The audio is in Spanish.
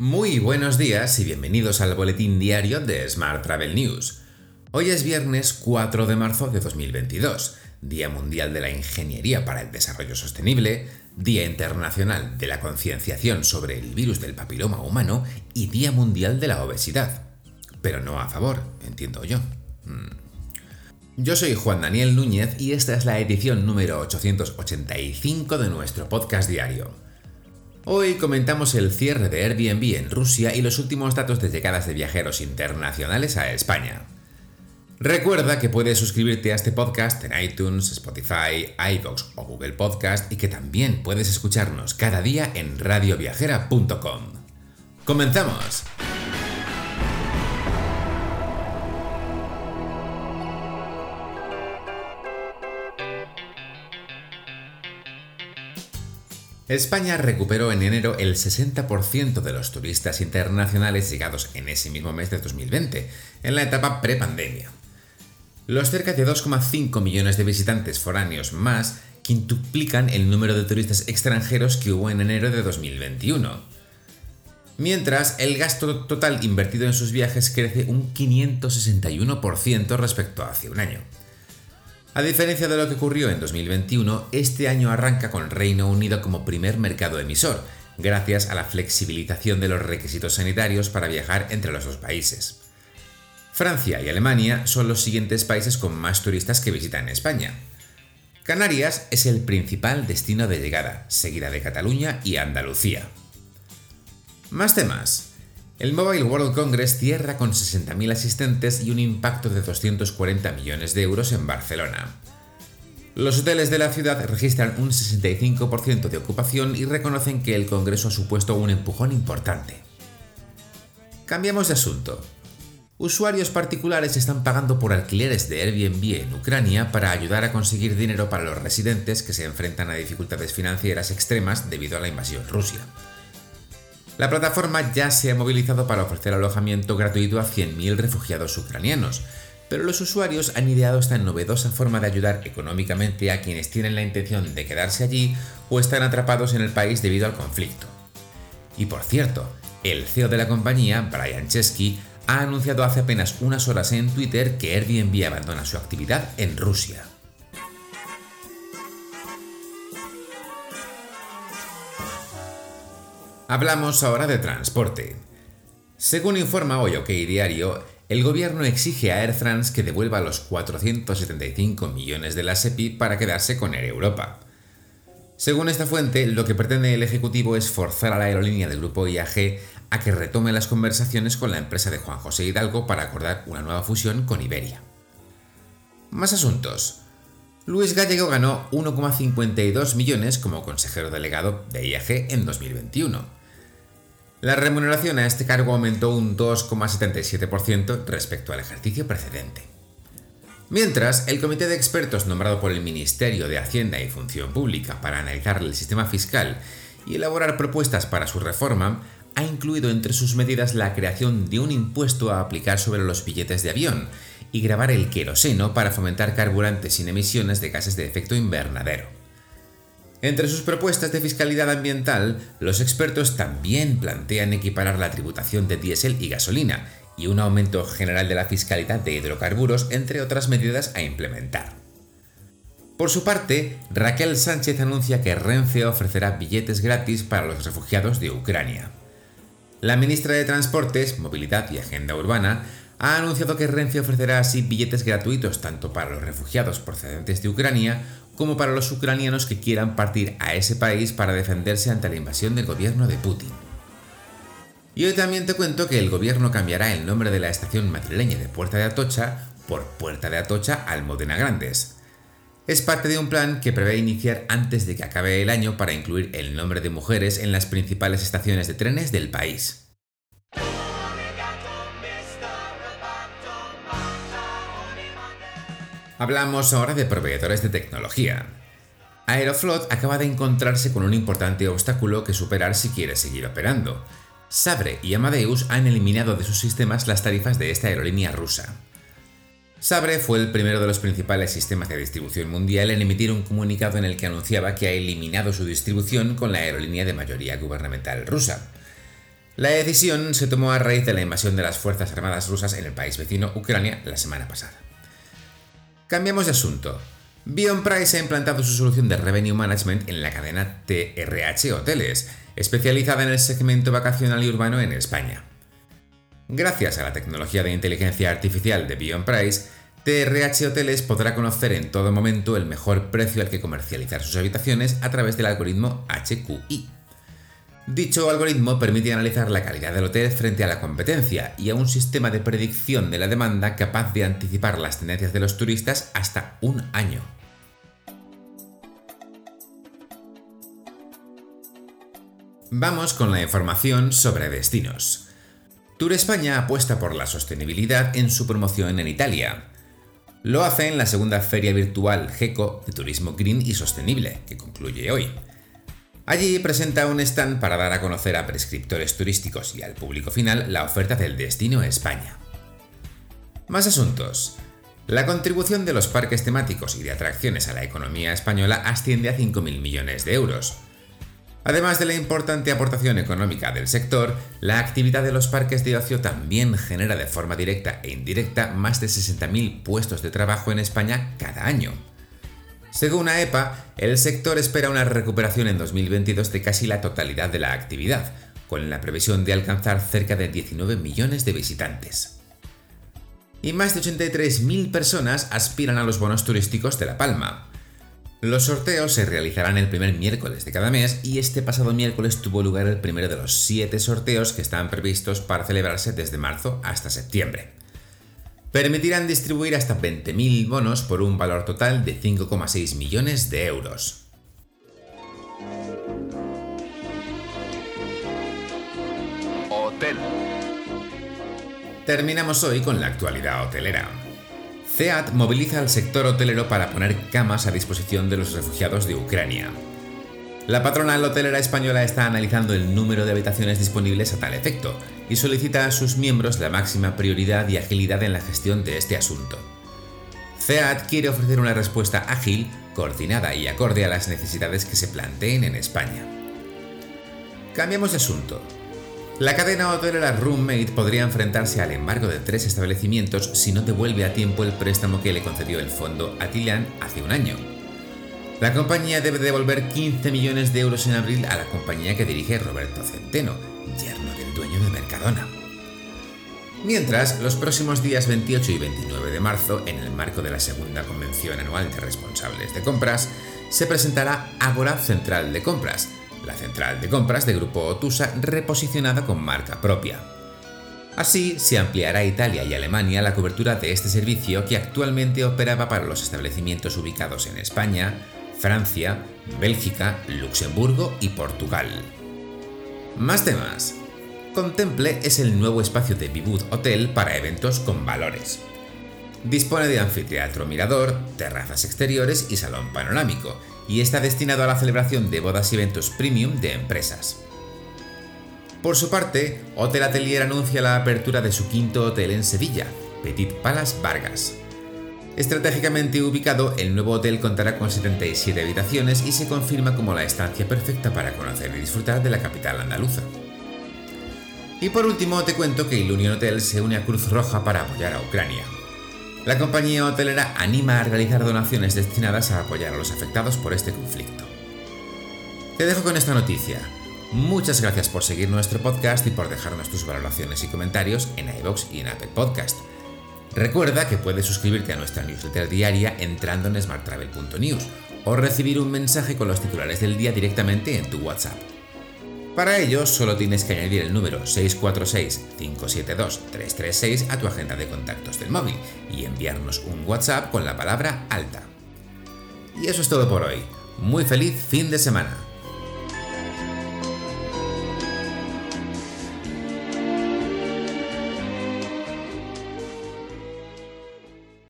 Muy buenos días y bienvenidos al boletín diario de Smart Travel News. Hoy es viernes 4 de marzo de 2022, Día Mundial de la Ingeniería para el Desarrollo Sostenible, Día Internacional de la Concienciación sobre el virus del papiloma humano y Día Mundial de la Obesidad. Pero no a favor, entiendo yo. Hmm. Yo soy Juan Daniel Núñez y esta es la edición número 885 de nuestro podcast diario. Hoy comentamos el cierre de Airbnb en Rusia y los últimos datos de llegadas de viajeros internacionales a España. Recuerda que puedes suscribirte a este podcast en iTunes, Spotify, iVoox o Google Podcast y que también puedes escucharnos cada día en radioviajera.com. ¡Comenzamos! España recuperó en enero el 60% de los turistas internacionales llegados en ese mismo mes de 2020, en la etapa prepandemia. Los cerca de 2,5 millones de visitantes foráneos más quintuplican el número de turistas extranjeros que hubo en enero de 2021. Mientras, el gasto total invertido en sus viajes crece un 561% respecto a hace un año. A diferencia de lo que ocurrió en 2021, este año arranca con Reino Unido como primer mercado emisor, gracias a la flexibilización de los requisitos sanitarios para viajar entre los dos países. Francia y Alemania son los siguientes países con más turistas que visitan España. Canarias es el principal destino de llegada, seguida de Cataluña y Andalucía. Más temas. El Mobile World Congress cierra con 60.000 asistentes y un impacto de 240 millones de euros en Barcelona. Los hoteles de la ciudad registran un 65% de ocupación y reconocen que el Congreso ha supuesto un empujón importante. Cambiamos de asunto. Usuarios particulares están pagando por alquileres de Airbnb en Ucrania para ayudar a conseguir dinero para los residentes que se enfrentan a dificultades financieras extremas debido a la invasión rusa. La plataforma ya se ha movilizado para ofrecer alojamiento gratuito a 100.000 refugiados ucranianos, pero los usuarios han ideado esta novedosa forma de ayudar económicamente a quienes tienen la intención de quedarse allí o están atrapados en el país debido al conflicto. Y por cierto, el CEO de la compañía, Brian Chesky, ha anunciado hace apenas unas horas en Twitter que Airbnb abandona su actividad en Rusia. Hablamos ahora de transporte. Según informa hoy OK Diario, el gobierno exige a Air France que devuelva los 475 millones de la SEPI para quedarse con Air Europa. Según esta fuente, lo que pretende el Ejecutivo es forzar a la aerolínea del grupo IAG a que retome las conversaciones con la empresa de Juan José Hidalgo para acordar una nueva fusión con Iberia. Más asuntos. Luis Gallego ganó 1,52 millones como consejero delegado de IAG en 2021 la remuneración a este cargo aumentó un 2,77% respecto al ejercicio precedente. Mientras, el comité de expertos nombrado por el Ministerio de Hacienda y Función Pública para analizar el sistema fiscal y elaborar propuestas para su reforma ha incluido entre sus medidas la creación de un impuesto a aplicar sobre los billetes de avión y grabar el queroseno para fomentar carburantes sin emisiones de gases de efecto invernadero. Entre sus propuestas de fiscalidad ambiental, los expertos también plantean equiparar la tributación de diésel y gasolina y un aumento general de la fiscalidad de hidrocarburos, entre otras medidas a implementar. Por su parte, Raquel Sánchez anuncia que Renfe ofrecerá billetes gratis para los refugiados de Ucrania. La ministra de Transportes, Movilidad y Agenda Urbana ha anunciado que Renfe ofrecerá así billetes gratuitos tanto para los refugiados procedentes de Ucrania como para los ucranianos que quieran partir a ese país para defenderse ante la invasión del gobierno de Putin. Y hoy también te cuento que el gobierno cambiará el nombre de la estación madrileña de Puerta de Atocha por Puerta de Atocha Almodena Grandes. Es parte de un plan que prevé iniciar antes de que acabe el año para incluir el nombre de mujeres en las principales estaciones de trenes del país. Hablamos ahora de proveedores de tecnología. Aeroflot acaba de encontrarse con un importante obstáculo que superar si quiere seguir operando. Sabre y Amadeus han eliminado de sus sistemas las tarifas de esta aerolínea rusa. Sabre fue el primero de los principales sistemas de distribución mundial en emitir un comunicado en el que anunciaba que ha eliminado su distribución con la aerolínea de mayoría gubernamental rusa. La decisión se tomó a raíz de la invasión de las Fuerzas Armadas rusas en el país vecino Ucrania la semana pasada. Cambiamos de asunto. Bion Price ha implantado su solución de Revenue Management en la cadena TRH Hoteles, especializada en el segmento vacacional y urbano en España. Gracias a la tecnología de inteligencia artificial de Bion Price, TRH Hoteles podrá conocer en todo momento el mejor precio al que comercializar sus habitaciones a través del algoritmo HQI. Dicho algoritmo permite analizar la calidad del hotel frente a la competencia y a un sistema de predicción de la demanda capaz de anticipar las tendencias de los turistas hasta un año. Vamos con la información sobre destinos. Tour España apuesta por la sostenibilidad en su promoción en Italia. Lo hace en la segunda feria virtual GECO de Turismo Green y Sostenible, que concluye hoy. Allí presenta un stand para dar a conocer a prescriptores turísticos y al público final la oferta del destino España. Más asuntos. La contribución de los parques temáticos y de atracciones a la economía española asciende a 5.000 millones de euros. Además de la importante aportación económica del sector, la actividad de los parques de ocio también genera de forma directa e indirecta más de 60.000 puestos de trabajo en España cada año. Según AEPA, el sector espera una recuperación en 2022 de casi la totalidad de la actividad, con la previsión de alcanzar cerca de 19 millones de visitantes. Y más de 83.000 personas aspiran a los bonos turísticos de La Palma. Los sorteos se realizarán el primer miércoles de cada mes y este pasado miércoles tuvo lugar el primero de los siete sorteos que están previstos para celebrarse desde marzo hasta septiembre permitirán distribuir hasta 20.000 bonos por un valor total de 5,6 millones de euros. Hotel. Terminamos hoy con la actualidad hotelera. CEAT moviliza al sector hotelero para poner camas a disposición de los refugiados de Ucrania. La patronal hotelera española está analizando el número de habitaciones disponibles a tal efecto y solicita a sus miembros la máxima prioridad y agilidad en la gestión de este asunto. CEAT quiere ofrecer una respuesta ágil, coordinada y acorde a las necesidades que se planteen en España. Cambiamos de asunto. La cadena hotelera Roommate podría enfrentarse al embargo de tres establecimientos si no devuelve a tiempo el préstamo que le concedió el fondo Atilian hace un año. La compañía debe devolver 15 millones de euros en abril a la compañía que dirige Roberto Centeno, yerno del dueño de Mercadona. Mientras, los próximos días 28 y 29 de marzo, en el marco de la segunda convención anual de responsables de compras, se presentará Agora Central de Compras, la central de compras de Grupo Otusa reposicionada con marca propia. Así, se ampliará a Italia y Alemania la cobertura de este servicio que actualmente operaba para los establecimientos ubicados en España, Francia, Bélgica, Luxemburgo y Portugal. Más temas. Contemple es el nuevo espacio de Vivud Hotel para eventos con valores. Dispone de anfiteatro mirador, terrazas exteriores y salón panorámico, y está destinado a la celebración de bodas y eventos premium de empresas. Por su parte, Hotel Atelier anuncia la apertura de su quinto hotel en Sevilla, Petit Palace Vargas. Estratégicamente ubicado, el nuevo hotel contará con 77 habitaciones y se confirma como la estancia perfecta para conocer y disfrutar de la capital andaluza. Y por último te cuento que Ilunion Hotel se une a Cruz Roja para apoyar a Ucrania. La compañía hotelera anima a realizar donaciones destinadas a apoyar a los afectados por este conflicto. Te dejo con esta noticia. Muchas gracias por seguir nuestro podcast y por dejarnos tus valoraciones y comentarios en iVoox y en Apple Podcast. Recuerda que puedes suscribirte a nuestra newsletter diaria entrando en smarttravel.news o recibir un mensaje con los titulares del día directamente en tu WhatsApp. Para ello, solo tienes que añadir el número 646-572-336 a tu agenda de contactos del móvil y enviarnos un WhatsApp con la palabra alta. Y eso es todo por hoy. Muy feliz fin de semana.